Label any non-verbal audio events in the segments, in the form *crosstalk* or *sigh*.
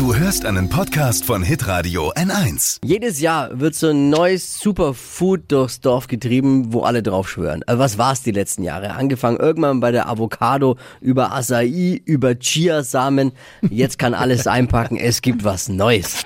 Du hörst einen Podcast von Hitradio N1. Jedes Jahr wird so ein neues Superfood durchs Dorf getrieben, wo alle drauf schwören. Also was war's die letzten Jahre? Angefangen irgendwann bei der Avocado, über Acai, über Chiasamen. Jetzt kann alles einpacken, es gibt was Neues.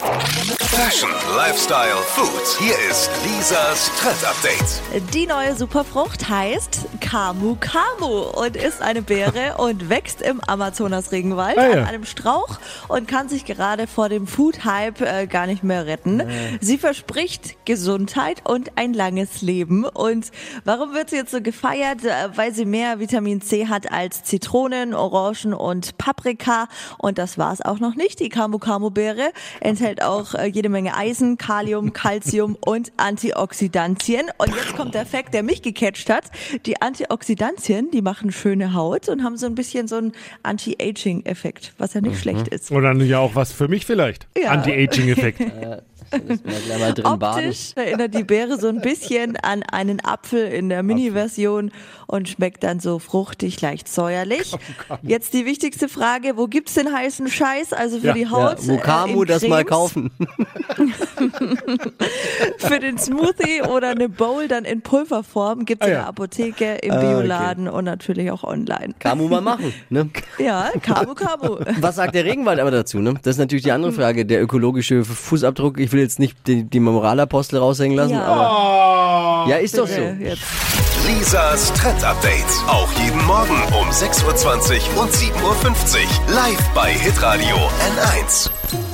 Fashion, Lifestyle, Food. Hier ist Lisas Trend Update. Die neue Superfrucht heißt Kamu Kamu und ist eine Beere *laughs* und wächst im Amazonas-Regenwald Ah, ja. an einem Strauch und kann sich gerade vor dem Food-Hype äh, gar nicht mehr retten. Sie verspricht Gesundheit und ein langes Leben. Und warum wird sie jetzt so gefeiert? Äh, Weil sie mehr Vitamin C hat als Zitronen, Orangen und Paprika. Und das war's auch noch nicht. Die Kamu Kamu Beere enthält auch äh, jede Menge Eisen, Kalium, Calcium *laughs* und Antioxidantien. Und jetzt kommt der Fakt, der mich gecatcht hat. Die Antioxidantien, die machen schöne Haut und haben so ein bisschen so einen Anti-Aging-Effekt, was ja nicht schlecht ist. Oder ja auch was für mich vielleicht. Ja. Anti-Aging-Effekt. *laughs* Drin baden. Optisch erinnert die Beere so ein bisschen an einen Apfel in der Mini-Version und schmeckt dann so fruchtig, leicht säuerlich. Jetzt die wichtigste Frage, wo gibt's den heißen Scheiß, also für Ja. die Ja, Haut? wo äh, Kamu in das mal kaufen? *laughs* *laughs* Für den Smoothie oder eine Bowl dann in Pulverform gibt's Ah, in ja. der Apotheke, im Ah, okay. Bioladen und natürlich auch online. Kamu mal machen, ne? Ja, Kamu Kamu. Was sagt der Regenwald aber dazu, ne? Das ist natürlich die andere Frage. Der ökologische Fußabdruck. Ich will jetzt nicht die, die Moralapostel raushängen lassen, Ja. aber. Ja, ist doch so. Jetzt. Lisas Trend Update. Auch jeden Morgen um 6.20 Uhr und 7.50 Uhr. Live bei Hitradio N1.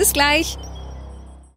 Bis gleich.